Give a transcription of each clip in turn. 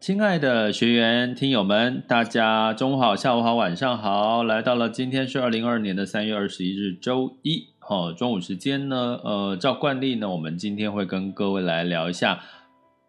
亲爱的学员、听友们，大家中午好、下午好、晚上好！来到了今天是二零二二年的三月二十一日，周一，哦，中午时间呢，呃，照惯例呢，我们今天会跟各位来聊一下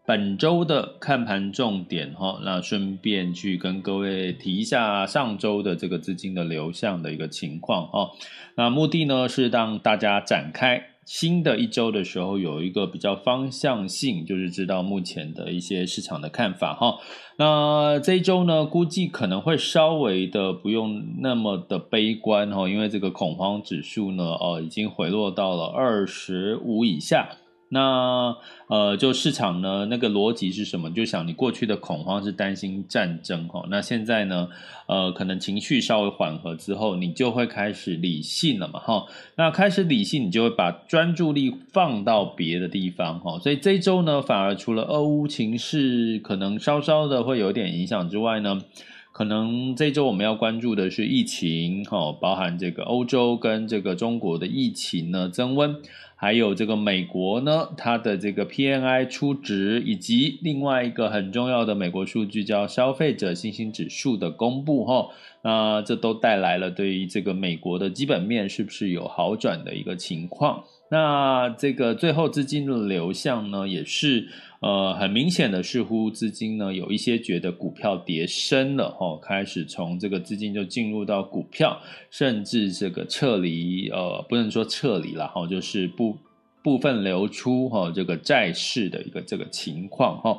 本周的看盘重点，哈、哦，那顺便去跟各位提一下上周的这个资金的流向的一个情况，哦，那目的呢是让大家展开。新的一周的时候，有一个比较方向性，就是知道目前的一些市场的看法哈。那这一周呢，估计可能会稍微的不用那么的悲观哈，因为这个恐慌指数呢，哦，已经回落到了二十五以下。那呃，就市场呢，那个逻辑是什么？就想你过去的恐慌是担心战争哈，那现在呢，呃，可能情绪稍微缓和之后，你就会开始理性了嘛哈。那开始理性，你就会把专注力放到别的地方哈。所以这周呢，反而除了俄乌情势可能稍稍的会有点影响之外呢，可能这周我们要关注的是疫情哈，包含这个欧洲跟这个中国的疫情呢增温。还有这个美国呢，它的这个 PNI 初值，以及另外一个很重要的美国数据叫消费者信心指数的公布，哈，那这都带来了对于这个美国的基本面是不是有好转的一个情况。那这个最后资金的流向呢，也是。呃，很明显的，似乎资金呢有一些觉得股票跌深了，哈、哦，开始从这个资金就进入到股票，甚至这个撤离，呃，不能说撤离了，哈、哦，就是部部分流出，哈、哦，这个债市的一个这个情况，哈、哦，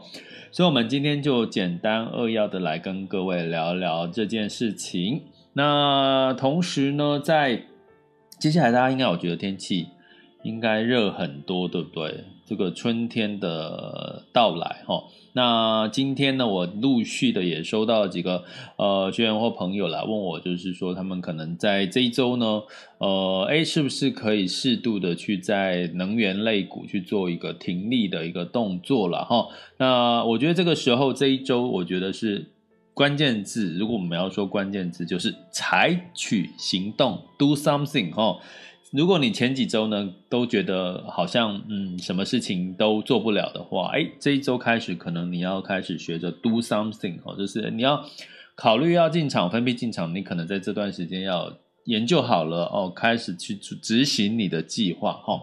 所以，我们今天就简单扼要的来跟各位聊聊这件事情。那同时呢，在接下来，大家应该有觉得天气应该热很多，对不对？这个春天的到来，哈，那今天呢，我陆续的也收到几个呃学员或朋友来问我，就是说他们可能在这一周呢，呃，诶，是不是可以适度的去在能源类股去做一个停利的一个动作了，哈。那我觉得这个时候这一周，我觉得是关键字，如果我们要说关键字，就是采取行动，do something，哈。如果你前几周呢都觉得好像嗯什么事情都做不了的话，哎，这一周开始可能你要开始学着 do something 哦，就是你要考虑要进场分批进场，你可能在这段时间要研究好了哦，开始去执行你的计划哈。哦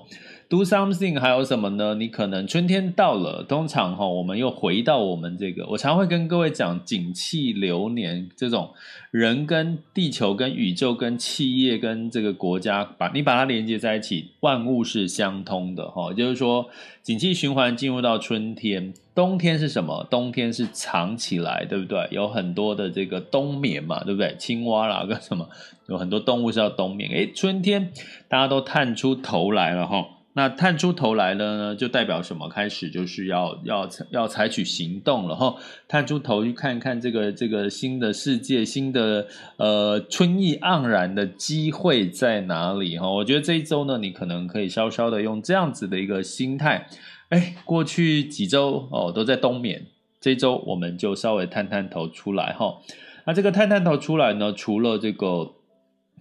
Do something 还有什么呢？你可能春天到了，通常哈，我们又回到我们这个。我常会跟各位讲，景气流年这种人跟地球、跟宇宙、跟企业、跟这个国家，把你把它连接在一起，万物是相通的哈。就是说，景气循环进入到春天，冬天是什么？冬天是藏起来，对不对？有很多的这个冬眠嘛，对不对？青蛙啦，跟什么？有很多动物是要冬眠。诶，春天大家都探出头来了哈。那探出头来了呢，就代表什么？开始就是要要要采取行动了哈。探出头去看看这个这个新的世界，新的呃春意盎然的机会在哪里哈？我觉得这一周呢，你可能可以稍稍的用这样子的一个心态，哎，过去几周哦都在冬眠，这周我们就稍微探探头出来哈。那这个探探头出来呢，除了这个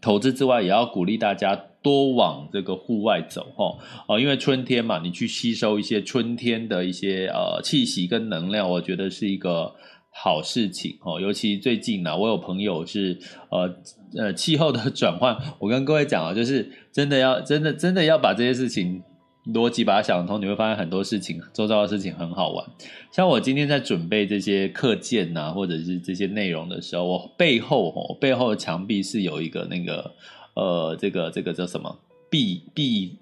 投资之外，也要鼓励大家。多往这个户外走哈，哦，因为春天嘛，你去吸收一些春天的一些呃气息跟能量，我觉得是一个好事情哦。尤其最近呢、啊，我有朋友是呃呃气候的转换，我跟各位讲啊，就是真的要真的真的要把这些事情。逻辑把它想通，你会发现很多事情，周遭的事情很好玩。像我今天在准备这些课件呐、啊，或者是这些内容的时候，我背后哦，背后的墙壁是有一个那个呃，这个这个叫什么壁壁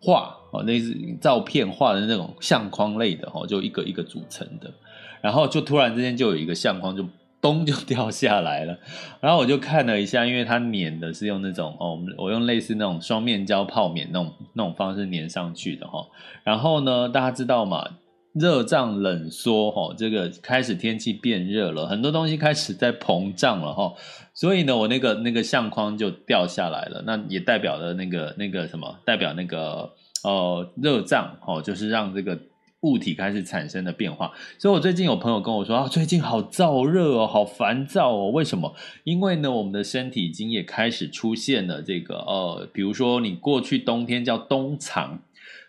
画哦，那是照片画的那种相框类的哦，就一个一个组成的。然后就突然之间就有一个相框就。咚就掉下来了，然后我就看了一下，因为它粘的是用那种哦，我用类似那种双面胶泡棉那种那种方式粘上去的哈。然后呢，大家知道嘛，热胀冷缩哈，这个开始天气变热了，很多东西开始在膨胀了哈，所以呢，我那个那个相框就掉下来了，那也代表了那个那个什么，代表那个呃热胀哦，就是让这个。物体开始产生的变化，所以我最近有朋友跟我说啊，最近好燥热哦，好烦躁哦。为什么？因为呢，我们的身体已经也开始出现了这个呃，比如说你过去冬天叫冬藏。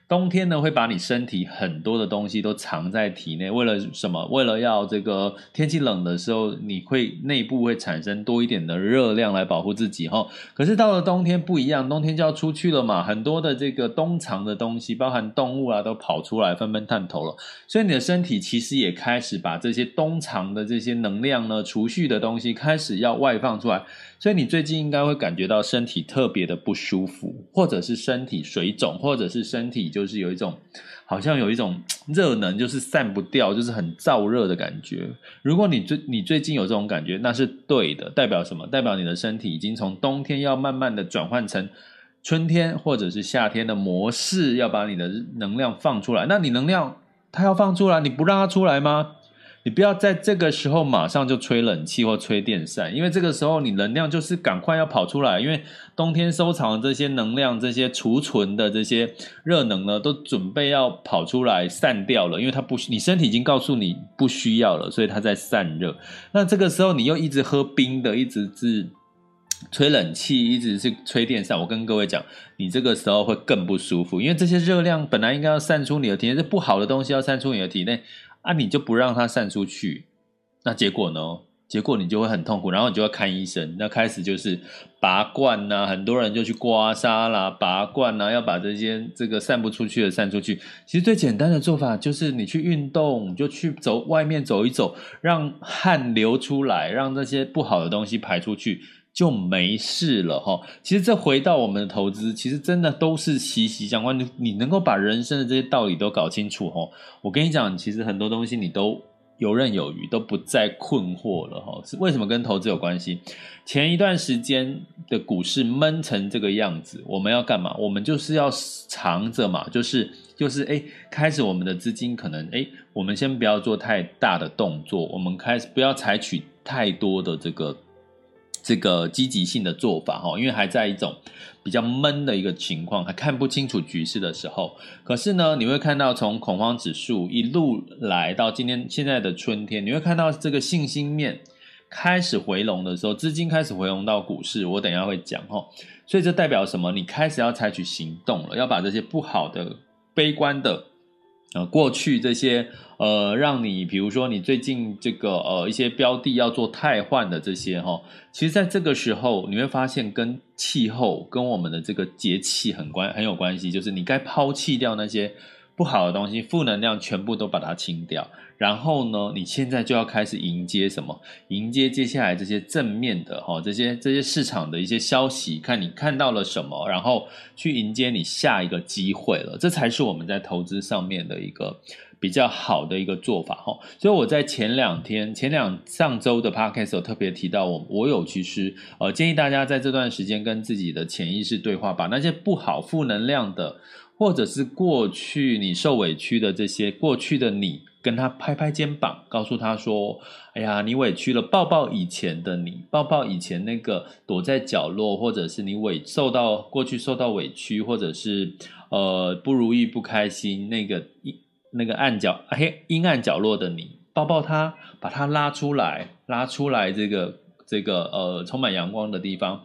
冬天呢，会把你身体很多的东西都藏在体内，为了什么？为了要这个天气冷的时候，你会内部会产生多一点的热量来保护自己哈。可是到了冬天不一样，冬天就要出去了嘛，很多的这个冬藏的东西，包含动物啊，都跑出来纷纷探头了，所以你的身体其实也开始把这些冬藏的这些能量呢，储蓄的东西开始要外放出来。所以你最近应该会感觉到身体特别的不舒服，或者是身体水肿，或者是身体就是有一种好像有一种热能，就是散不掉，就是很燥热的感觉。如果你最你最近有这种感觉，那是对的，代表什么？代表你的身体已经从冬天要慢慢的转换成春天或者是夏天的模式，要把你的能量放出来。那你能量它要放出来，你不让它出来吗？你不要在这个时候马上就吹冷气或吹电扇，因为这个时候你能量就是赶快要跑出来，因为冬天收藏的这些能量、这些储存的这些热能呢，都准备要跑出来散掉了，因为它不，你身体已经告诉你不需要了，所以它在散热。那这个时候你又一直喝冰的，一直是吹冷气，一直是吹电扇，我跟各位讲，你这个时候会更不舒服，因为这些热量本来应该要散出你的体内，这不好的东西要散出你的体内。啊，你就不让它散出去，那结果呢？结果你就会很痛苦，然后你就要看医生。那开始就是拔罐呐、很多人就去刮痧啦、拔罐呐、要把这些这个散不出去的散出去。其实最简单的做法就是你去运动，就去走外面走一走，让汗流出来，让这些不好的东西排出去。就没事了哈。其实这回到我们的投资，其实真的都是息息相关。你你能够把人生的这些道理都搞清楚哈，我跟你讲，其实很多东西你都游刃有余，都不再困惑了哈。是为什么跟投资有关系？前一段时间的股市闷成这个样子，我们要干嘛？我们就是要藏着嘛，就是就是哎，开始我们的资金可能哎，我们先不要做太大的动作，我们开始不要采取太多的这个。这个积极性的做法哈，因为还在一种比较闷的一个情况，还看不清楚局势的时候。可是呢，你会看到从恐慌指数一路来到今天现在的春天，你会看到这个信心面开始回笼的时候，资金开始回笼到股市。我等一下会讲哈，所以这代表什么？你开始要采取行动了，要把这些不好的、悲观的。呃，过去这些呃，让你比如说你最近这个呃一些标的要做汰换的这些哈，其实在这个时候你会发现跟气候跟我们的这个节气很关很有关系，就是你该抛弃掉那些。不好的东西，负能量全部都把它清掉，然后呢，你现在就要开始迎接什么？迎接接下来这些正面的哈，这些这些市场的一些消息，看你看到了什么，然后去迎接你下一个机会了。这才是我们在投资上面的一个比较好的一个做法哈。所以我在前两天、前两上周的 podcast 有特别提到我，我有其实呃建议大家在这段时间跟自己的潜意识对话，把那些不好负能量的。或者是过去你受委屈的这些过去的你，跟他拍拍肩膀，告诉他说：“哎呀，你委屈了，抱抱以前的你，抱抱以前那个躲在角落，或者是你委受到过去受到委屈，或者是呃不如意不开心那个阴那个暗角黑阴暗角落的你，抱抱他，把他拉出来，拉出来这个这个呃充满阳光的地方。”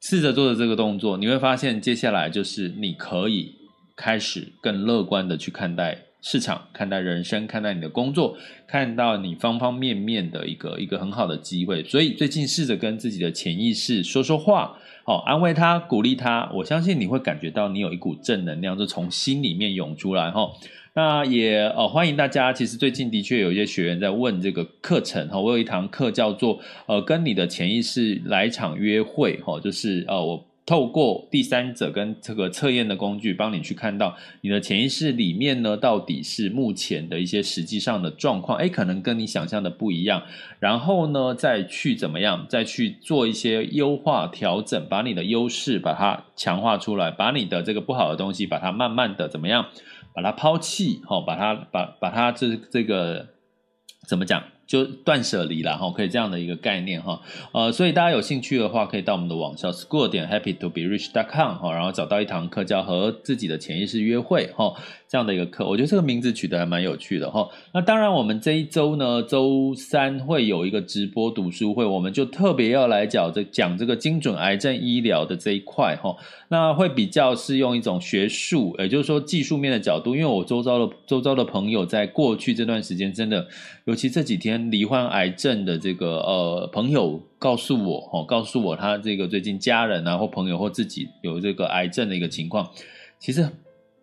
试着做的这个动作，你会发现接下来就是你可以开始更乐观的去看待市场，看待人生，看待你的工作，看到你方方面面的一个一个很好的机会。所以最近试着跟自己的潜意识说说话，好，安慰他，鼓励他。我相信你会感觉到你有一股正能量，就从心里面涌出来哈。那也呃欢迎大家。其实最近的确有一些学员在问这个课程哈，我有一堂课叫做呃跟你的潜意识来场约会哈，就是呃我。透过第三者跟这个测验的工具，帮你去看到你的潜意识里面呢，到底是目前的一些实际上的状况，诶，可能跟你想象的不一样。然后呢，再去怎么样，再去做一些优化调整，把你的优势把它强化出来，把你的这个不好的东西，把它慢慢的怎么样，把它抛弃，哈，把它把把它这这个怎么讲？就断舍离了哈，可以这样的一个概念哈，呃，所以大家有兴趣的话，可以到我们的网校 school 点 happy to be rich dot com 哈，然后找到一堂课叫和自己的潜意识约会哈，这样的一个课，我觉得这个名字取得还蛮有趣的哈。那当然，我们这一周呢，周三会有一个直播读书会，我们就特别要来讲这讲这个精准癌症医疗的这一块哈。那会比较是用一种学术，也就是说技术面的角度，因为我周遭的周遭的朋友在过去这段时间真的，尤其这几天。罹患癌症的这个呃朋友告诉我哦，告诉我他这个最近家人啊或朋友或自己有这个癌症的一个情况，其实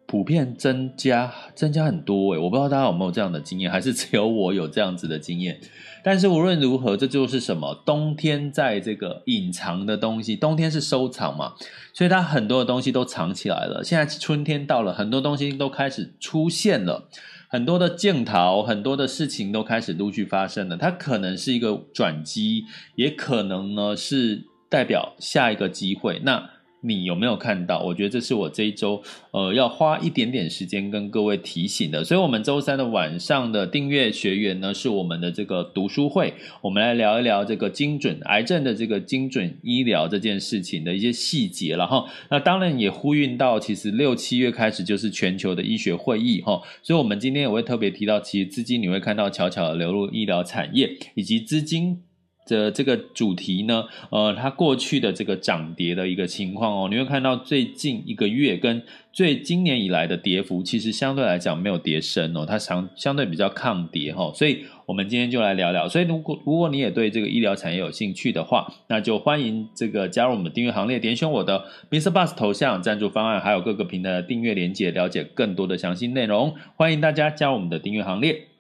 普遍增加增加很多诶，我不知道大家有没有这样的经验，还是只有我有这样子的经验。但是无论如何，这就是什么？冬天在这个隐藏的东西，冬天是收藏嘛，所以它很多的东西都藏起来了。现在春天到了，很多东西都开始出现了。很多的镜头，很多的事情都开始陆续发生了。它可能是一个转机，也可能呢是代表下一个机会。那。你有没有看到？我觉得这是我这一周呃要花一点点时间跟各位提醒的。所以，我们周三的晚上的订阅学员呢，是我们的这个读书会，我们来聊一聊这个精准癌症的这个精准医疗这件事情的一些细节了哈。那当然也呼应到，其实六七月开始就是全球的医学会议哈。所以，我们今天也会特别提到，其实资金你会看到悄悄的流入医疗产业，以及资金。的这个主题呢，呃，它过去的这个涨跌的一个情况哦，你会看到最近一个月跟最今年以来的跌幅，其实相对来讲没有跌深哦，它相相对比较抗跌哈，所以我们今天就来聊聊。所以如果如果你也对这个医疗产业有兴趣的话，那就欢迎这个加入我们订阅行列，点选我的 Mr. Bus 头像赞助方案，还有各个平台的订阅连接，了解更多的详细内容。欢迎大家加入我们的订阅行列。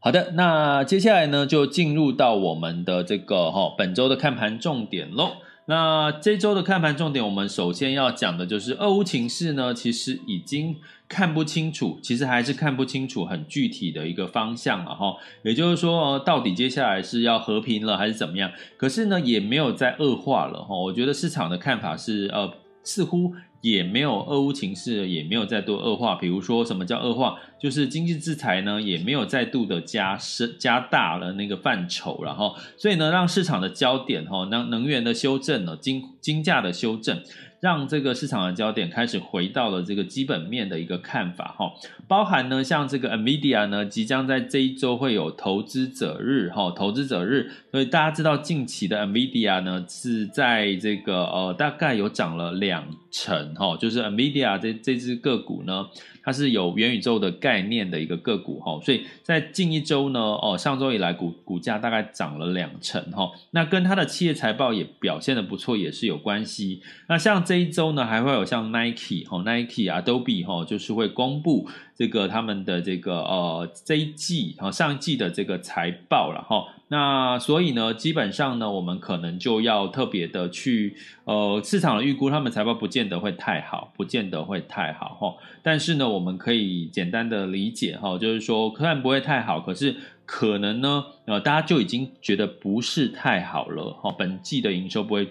好的，那接下来呢，就进入到我们的这个哈、本周的看盘重点喽。那这周的看盘重点，我们首先要讲的就是俄乌情势呢，其实已经看不清楚，其实还是看不清楚很具体的一个方向了哈。也就是说，到底接下来是要和平了还是怎么样？可是呢，也没有再恶化了哈。我觉得市场的看法是呃，似乎。也没有俄乌情势，也没有再度恶化。比如说，什么叫恶化？就是经济制裁呢，也没有再度的加深、加大了那个范畴，然后，所以呢，让市场的焦点哈，让能源的修正呢，金金价的修正。让这个市场的焦点开始回到了这个基本面的一个看法哈，包含呢，像这个 NVIDIA 呢，即将在这一周会有投资者日哈，投资者日，所以大家知道近期的 NVIDIA 呢是在这个呃大概有涨了两成哈，就是 NVIDIA 这这只个股呢。它是有元宇宙的概念的一个个股哈，所以在近一周呢，哦，上周以来股股价大概涨了两成哈，那跟它的企业财报也表现得不错，也是有关系。那像这一周呢，还会有像 Nike 哈，Nike、Adobe 哈，就是会公布。这个他们的这个呃这一季啊上一季的这个财报了哈，那所以呢，基本上呢，我们可能就要特别的去呃市场的预估，他们财报不见得会太好，不见得会太好哈。但是呢，我们可以简单的理解哈，就是说虽然不会太好，可是可能呢，呃大家就已经觉得不是太好了哈，本季的营收不会。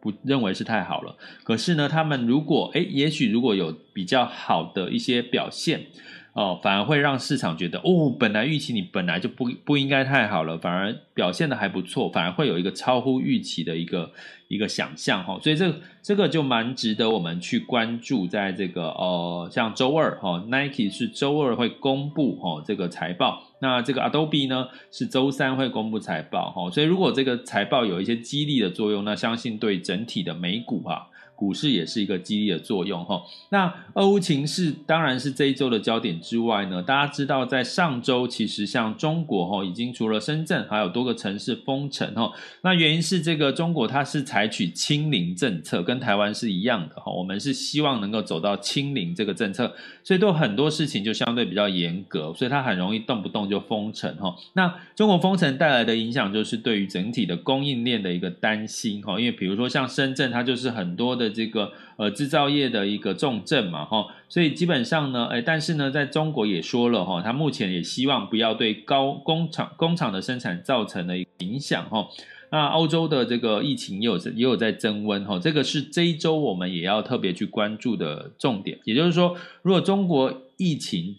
不认为是太好了，可是呢，他们如果诶，也许如果有比较好的一些表现，哦，反而会让市场觉得哦，本来预期你本来就不不应该太好了，反而表现得还不错，反而会有一个超乎预期的一个。一个想象哈，所以这这个就蛮值得我们去关注，在这个呃，像周二哈，Nike 是周二会公布哈这个财报，那这个 Adobe 呢是周三会公布财报哈，所以如果这个财报有一些激励的作用，那相信对整体的美股哈。股市也是一个激励的作用哈。那俄乌情势当然是这一周的焦点之外呢，大家知道在上周其实像中国哈已经除了深圳还有多个城市封城哈。那原因是这个中国它是采取清零政策，跟台湾是一样的哈。我们是希望能够走到清零这个政策，所以都很多事情就相对比较严格，所以它很容易动不动就封城哈。那中国封城带来的影响就是对于整体的供应链的一个担心哈，因为比如说像深圳，它就是很多的这个呃制造业的一个重症嘛哈，所以基本上呢，哎，但是呢，在中国也说了哈，他目前也希望不要对高工厂工厂的生产造成的影响哈。那欧洲的这个疫情也有也有在增温哈，这个是这一周我们也要特别去关注的重点。也就是说，如果中国疫情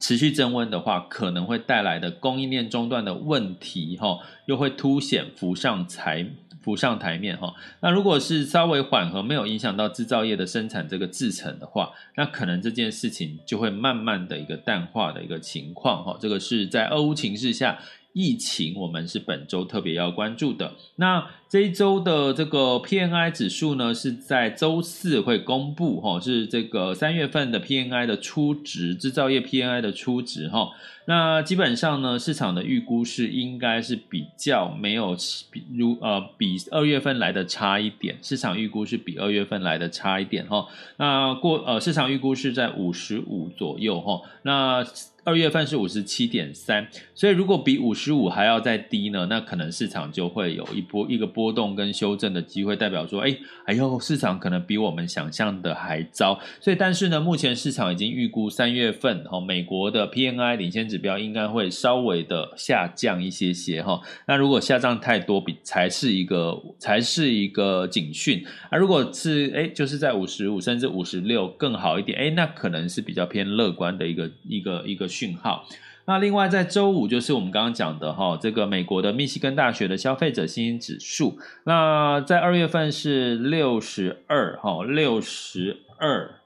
持续增温的话，可能会带来的供应链中断的问题哈，又会凸显浮上台浮上台面哈。那如果是稍微缓和，没有影响到制造业的生产这个制程的话，那可能这件事情就会慢慢的一个淡化的一个情况哈。这个是在俄乌情势下。疫情，我们是本周特别要关注的。那这一周的这个 PNI 指数呢，是在周四会公布，哈，是这个三月份的 PNI 的初值，制造业 PNI 的初值，哈。那基本上呢，市场的预估是应该是比较没有比如呃比二月份来的差一点，市场预估是比二月份来的差一点，哈。那过呃市场预估是在五十五左右，哈。那二月份是五十七点三，所以如果比五十五还要再低呢，那可能市场就会有一波一个波动跟修正的机会，代表说，哎，哎呦，市场可能比我们想象的还糟。所以，但是呢，目前市场已经预估三月份哈，美国的 PMI 领先指标应该会稍微的下降一些些哈。那如果下降太多，比才是一个才是一个警讯。啊，如果是哎，就是在五十五甚至五十六更好一点，哎，那可能是比较偏乐观的一个一个一个讯号。那另外在周五就是我们刚刚讲的哈，这个美国的密西根大学的消费者信心指数，那在二月份是六十二哈，六十二，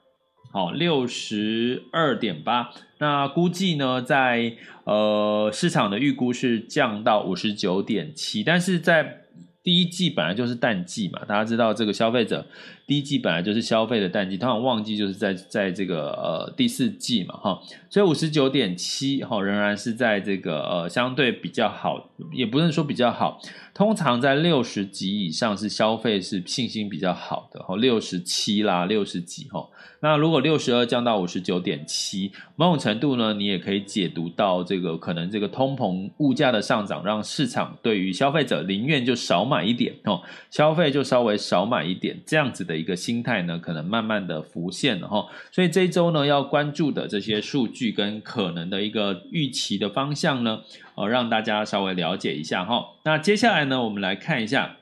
好，六十二点八。那估计呢，在呃市场的预估是降到五十九点七，但是在第一季本来就是淡季嘛，大家知道这个消费者。第一季本来就是消费的淡季，通常旺季就是在在这个呃第四季嘛哈，所以五十九点七哈仍然是在这个呃相对比较好，也不能说比较好，通常在六十级以上是消费是信心比较好的哈，六十七啦六十几哈，那如果六十二降到五十九点七，某种程度呢，你也可以解读到这个可能这个通膨物价的上涨，让市场对于消费者宁愿就少买一点哦，消费就稍微少买一点这样子的。一个心态呢，可能慢慢的浮现了哈，所以这一周呢，要关注的这些数据跟可能的一个预期的方向呢，呃，让大家稍微了解一下哈。那接下来呢，我们来看一下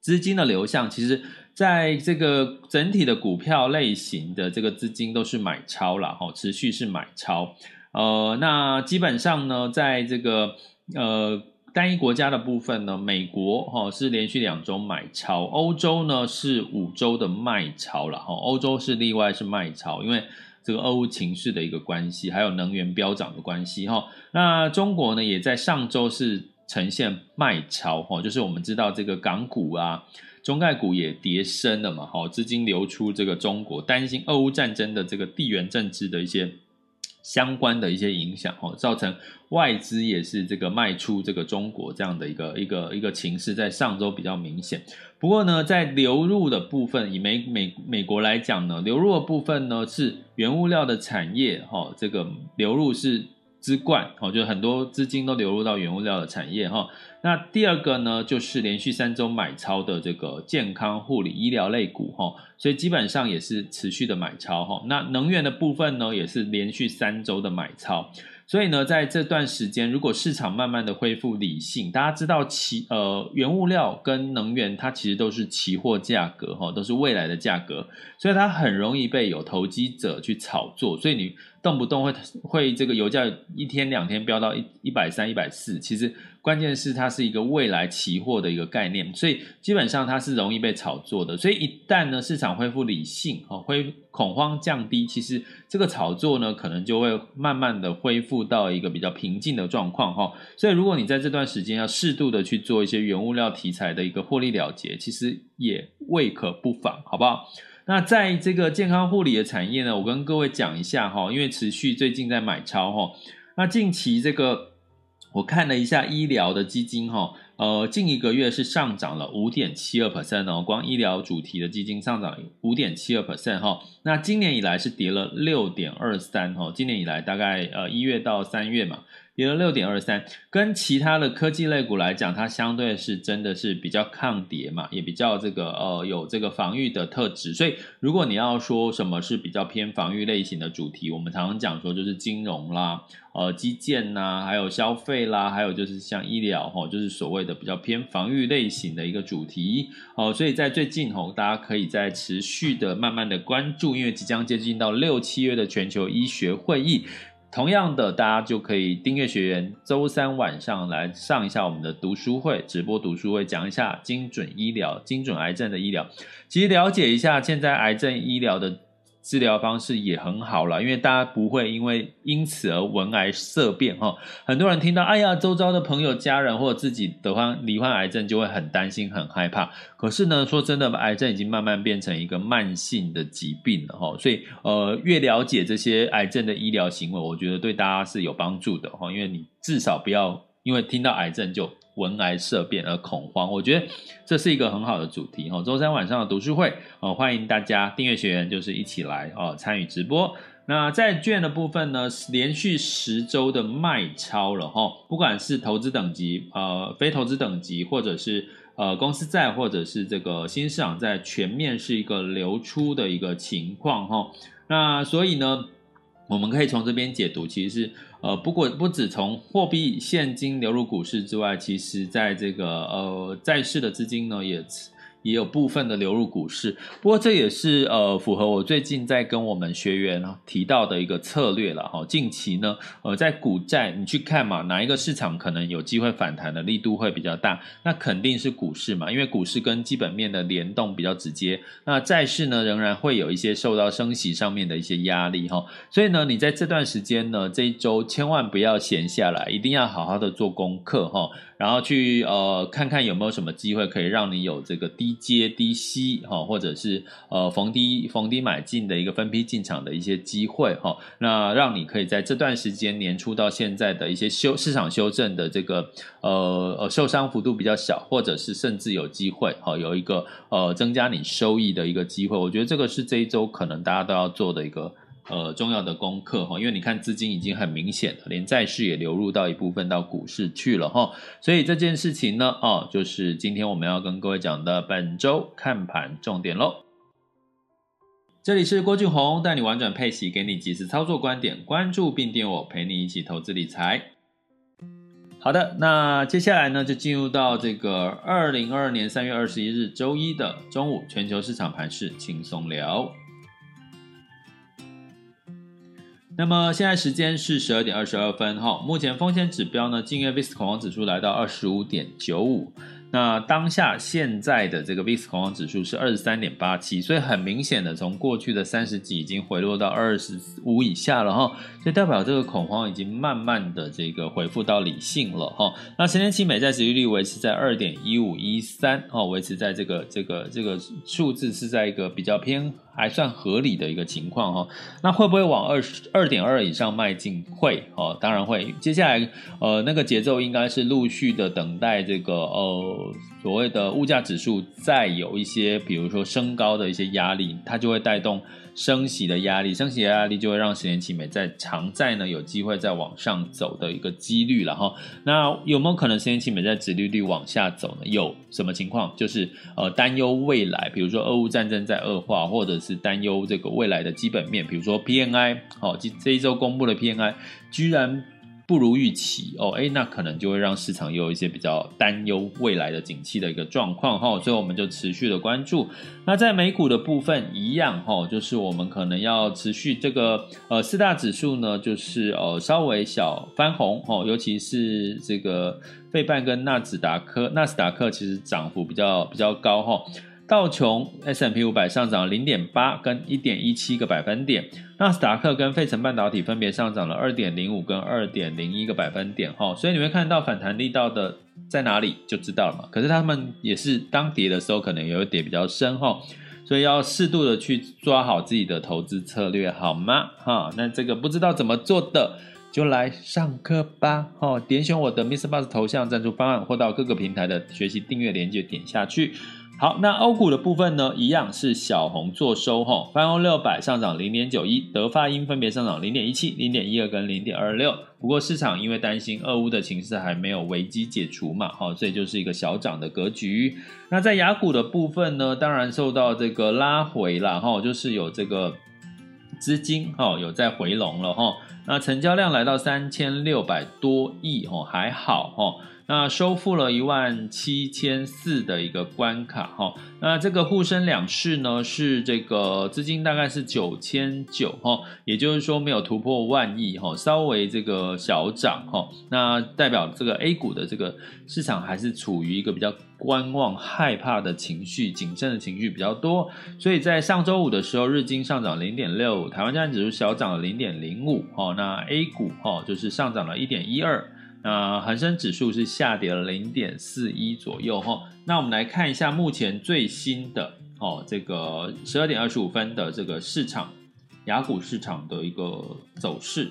资金的流向。其实，在这个整体的股票类型的这个资金都是买超了哈，持续是买超。呃，那基本上呢，在这个呃。单一国家的部分呢，美国哈是连续两周买超，欧洲呢是五周的卖超了哈，欧洲是例外是卖超，因为这个俄乌情势的一个关系，还有能源飙涨的关系哈。那中国呢也在上周是呈现卖超哈，就是我们知道这个港股啊、中概股也跌深了嘛，哈，资金流出这个中国，担心俄乌战争的这个地缘政治的一些。相关的一些影响哦，造成外资也是这个卖出这个中国这样的一个一个一个情势，在上周比较明显。不过呢，在流入的部分，以美美美国来讲呢，流入的部分呢是原物料的产业哈，这个流入是资冠哦，就很多资金都流入到原物料的产业哈。那第二个呢，就是连续三周买超的这个健康护理医疗类股哈，所以基本上也是持续的买超哈。那能源的部分呢，也是连续三周的买超。所以呢，在这段时间，如果市场慢慢的恢复理性，大家知道期呃原物料跟能源它其实都是期货价格哈，都是未来的价格，所以它很容易被有投机者去炒作。所以你动不动会会这个油价一天两天飙到一一百三、一百四，其实关键是它是一个未来期货的一个概念，所以基本上它是容易被炒作的。所以一旦呢市场恢复理性，哦，恢恐慌降低，其实这个炒作呢可能就会慢慢的恢复到一个比较平静的状况，哈。所以如果你在这段时间要适度的去做一些原物料题材的一个获利了结，其实也未可不防，好不好？那在这个健康护理的产业呢，我跟各位讲一下哈，因为持续最近在买超哈，那近期这个我看了一下医疗的基金哈，呃，近一个月是上涨了五点七二 percent 哦，光医疗主题的基金上涨五点七二 percent 哈，那今年以来是跌了六点二三哈，今年以来大概呃一月到三月嘛。跌了六点二三，跟其他的科技类股来讲，它相对是真的是比较抗跌嘛，也比较这个呃有这个防御的特质。所以，如果你要说什么是比较偏防御类型的主题，我们常常讲说就是金融啦、呃基建呐，还有消费啦，还有就是像医疗吼，就是所谓的比较偏防御类型的一个主题哦。所以在最近吼，大家可以再持续的慢慢的关注，因为即将接近到六七月的全球医学会议。同样的，大家就可以订阅学员，周三晚上来上一下我们的读书会，直播读书会，讲一下精准医疗、精准癌症的医疗，其实了解一下现在癌症医疗的。治疗方式也很好了，因为大家不会因为因此而闻癌色变哈。很多人听到，哎呀，周遭的朋友、家人或者自己得患罹患癌症，就会很担心、很害怕。可是呢，说真的，癌症已经慢慢变成一个慢性的疾病了哈。所以，呃，越了解这些癌症的医疗行为，我觉得对大家是有帮助的哈。因为你至少不要因为听到癌症就。闻癌色变而恐慌，我觉得这是一个很好的主题哈。周三晚上的读书会哦，欢迎大家订阅学员，就是一起来哦参与直播。那债券的部分呢，连续十周的卖超了哈，不管是投资等级呃非投资等级，或者是呃公司债，或者是这个新市场债，全面是一个流出的一个情况哈。那所以呢，我们可以从这边解读，其实是。呃，不过不止从货币现金流入股市之外，其实在这个呃债市的资金呢也。也有部分的流入股市，不过这也是呃符合我最近在跟我们学员提到的一个策略了哈。近期呢，呃，在股债你去看嘛，哪一个市场可能有机会反弹的力度会比较大？那肯定是股市嘛，因为股市跟基本面的联动比较直接。那债市呢，仍然会有一些受到升息上面的一些压力哈。所以呢，你在这段时间呢，这一周千万不要闲下来，一定要好好的做功课哈。然后去呃看看有没有什么机会可以让你有这个低接低吸哈，或者是呃逢低逢低买进的一个分批进场的一些机会哈。那让你可以在这段时间年初到现在的一些修市场修正的这个呃呃受伤幅度比较小，或者是甚至有机会哈有一个呃增加你收益的一个机会。我觉得这个是这一周可能大家都要做的一个。呃，重要的功课哈，因为你看资金已经很明显了，连债市也流入到一部分到股市去了哈，所以这件事情呢，哦，就是今天我们要跟各位讲的本周看盘重点喽。这里是郭俊宏，带你玩转配息，给你及时操作观点，关注并订我，陪你一起投资理财。好的，那接下来呢，就进入到这个二零二二年三月二十一日周一的中午，全球市场盘势轻松聊。那么现在时间是十二点二十二分哈，目前风险指标呢，近月 VIX 恐慌指数来到二十五点九五。那当下现在的这个 VIX 恐慌指数是二十三点八七，所以很明显的从过去的三十几已经回落到二十五以下了哈，所以代表这个恐慌已经慢慢的这个恢复到理性了哈。那十年期美债殖利率维持在二点一五一三哦，维持在这个这个这个数字是在一个比较偏还算合理的一个情况哈。那会不会往二十二点二以上迈进？会哦，当然会。接下来呃那个节奏应该是陆续的等待这个呃。所谓的物价指数再有一些，比如说升高的一些压力，它就会带动升息的压力，升息的压力就会让十年期美债长债呢有机会再往上走的一个几率了哈。那有没有可能十年期美债殖利率往下走呢？有什么情况？就是呃担忧未来，比如说俄乌战争在恶化，或者是担忧这个未来的基本面，比如说 PNI，好，这这一周公布的 PNI 居然。不如预期哦，哎，那可能就会让市场有一些比较担忧未来的景气的一个状况哈，所以我们就持续的关注。那在美股的部分一样哈，就是我们可能要持续这个呃四大指数呢，就是呃稍微小翻红哈，尤其是这个费半跟纳斯达克，纳斯达克其实涨幅比较比较高哈。道琼 S&P 五百上涨零点八跟一点一七个百分点，纳斯达克跟费城半导体分别上涨了二点零五跟二点零一个百分点哈，所以你会看到反弹力道的在哪里就知道了嘛。可是他们也是当跌的时候可能有一点比较深哈，所以要适度的去抓好自己的投资策略好吗？哈，那这个不知道怎么做的就来上课吧哈，点选我的 MixerBox 头像赞助方案或到各个平台的学习订阅链接点下去。好，那欧股的部分呢，一样是小红做收哈，泛欧六百上涨零点九一，德法英分别上涨零点一七、零点一二跟零点二六。不过市场因为担心俄乌的情势还没有危机解除嘛，哈，所以就是一个小涨的格局。那在雅股的部分呢，当然受到这个拉回了哈，就是有这个资金哈有在回笼了哈，那成交量来到三千六百多亿哈，还好哈。那收复了一万七千四的一个关卡哈，那这个沪深两市呢是这个资金大概是九千九哈，也就是说没有突破万亿哈，稍微这个小涨哈，那代表这个 A 股的这个市场还是处于一个比较观望、害怕的情绪、谨慎的情绪比较多，所以在上周五的时候，日经上涨零点六，台湾加权指数小涨了零点零五哈，那 A 股哈就是上涨了一点一二。那恒生指数是下跌了零点四一左右哈。那我们来看一下目前最新的哦，这个十二点二十五分的这个市场，雅股市场的一个走势。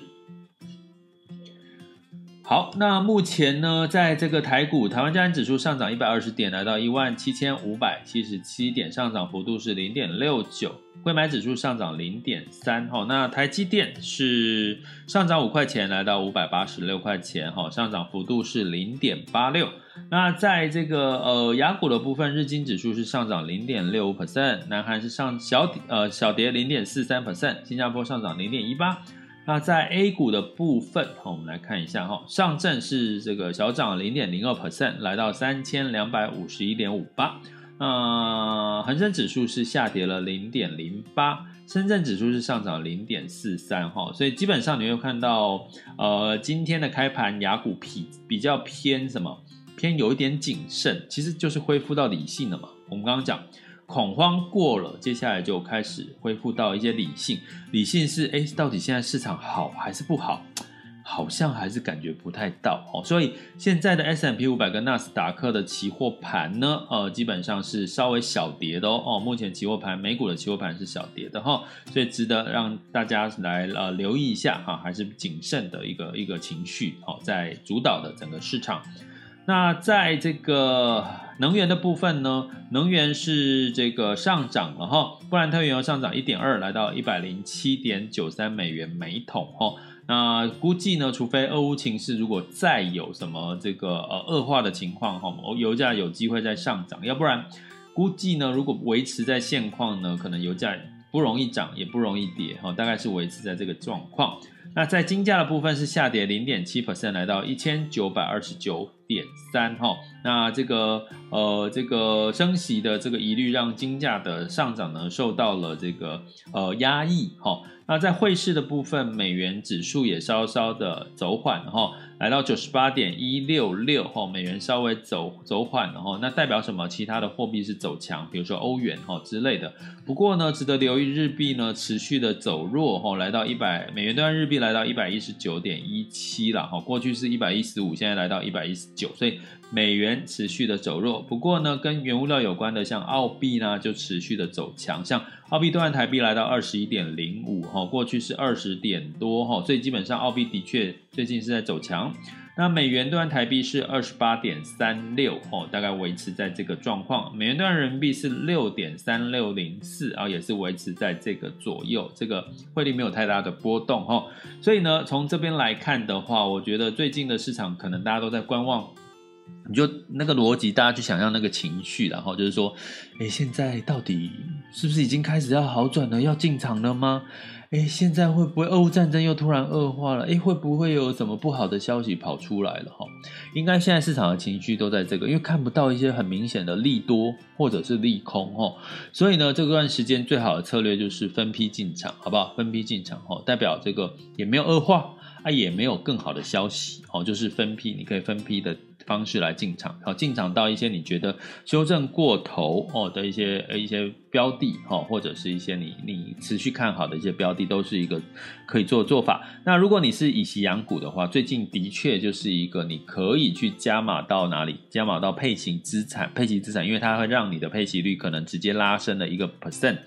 好，那目前呢，在这个台股，台湾加权指数上涨一百二十点，来到一万七千五百七十七点，上涨幅度是零点六九。柜买指数上涨零点三，哈，那台积电是上涨五块钱，来到五百八十六块钱，哈，上涨幅度是零点八六。那在这个呃雅股的部分，日经指数是上涨零点六五 percent，南韩是上小呃小跌零点四三 percent，新加坡上涨零点一八。那在 A 股的部分，我们来看一下哈，上证是这个小涨零点零二 percent，来到三千两百五十一点五八。呃，恒生指数是下跌了零点零八，深圳指数是上涨零点四三哈。所以基本上你会看到，呃，今天的开盘亚股比比较偏什么？偏有一点谨慎，其实就是恢复到理性了嘛。我们刚刚讲。恐慌过了，接下来就开始恢复到一些理性。理性是，哎，到底现在市场好还是不好？好像还是感觉不太到哦。所以现在的 S M P 五百跟纳斯达克的期货盘呢，呃，基本上是稍微小跌的哦。哦，目前期货盘，美股的期货盘是小跌的哈、哦，所以值得让大家来呃留意一下哈、还是谨慎的一个一个情绪哦，在主导的整个市场。那在这个能源的部分呢，能源是这个上涨了哈，布兰特原油上涨一点二，来到一百零七点九三美元每桶哈。那估计呢，除非俄乌情势如果再有什么这个呃恶化的情况哈，油价有机会再上涨，要不然估计呢，如果维持在现况呢，可能油价不容易涨，也不容易跌哈，大概是维持在这个状况。那在金价的部分是下跌零点七 percent，来到一千九百二十九点三哈。那这个呃这个升息的这个疑虑，让金价的上涨呢受到了这个呃压抑哈。那在汇市的部分，美元指数也稍稍的走缓哈。来到九十八点一六六哈，美元稍微走走缓了哈，那代表什么？其他的货币是走强，比如说欧元哈之类的。不过呢，值得留意日币呢持续的走弱哈，来到一百美元兑日币来到一百一十九点一七了哈，过去是一百一十五，现在来到一百一十九，所以美元持续的走弱。不过呢，跟原物料有关的像澳币呢就持续的走强，像澳币兑换台币来到二十一点零五哈，过去是二十点多哈，所以基本上澳币的确最近是在走强。那美元兑台币是二十八点三六哦，大概维持在这个状况。美元兑人民币是六点三六零四啊，也是维持在这个左右，这个汇率没有太大的波动、哦。所以呢，从这边来看的话，我觉得最近的市场可能大家都在观望你就那个逻辑，大家去想象那个情绪，然后就是说，诶，现在到底是不是已经开始要好转了，要进场了吗？诶，现在会不会俄乌战争又突然恶化了？诶，会不会有什么不好的消息跑出来了？哈，应该现在市场的情绪都在这个，因为看不到一些很明显的利多或者是利空，哈，所以呢，这段时间最好的策略就是分批进场，好不好？分批进场，哈，代表这个也没有恶化，啊，也没有更好的消息，哦，就是分批，你可以分批的。方式来进场，好，进场到一些你觉得修正过头哦的一些呃一些标的哈，或者是一些你你持续看好的一些标的，都是一个可以做的做法。那如果你是以息养股的话，最近的确就是一个你可以去加码到哪里，加码到配型资产，配息资产，因为它会让你的配息率可能直接拉升了一个 percent，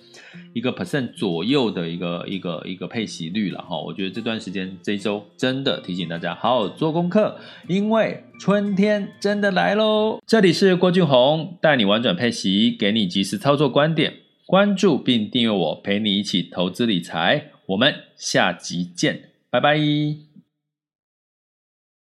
一个 percent 左右的一个一个一个配息率了哈。我觉得这段时间这一周真的提醒大家好好做功课，因为。春天真的来喽！这里是郭俊宏，带你玩转配息，给你及时操作观点。关注并订阅我，陪你一起投资理财。我们下集见，拜拜。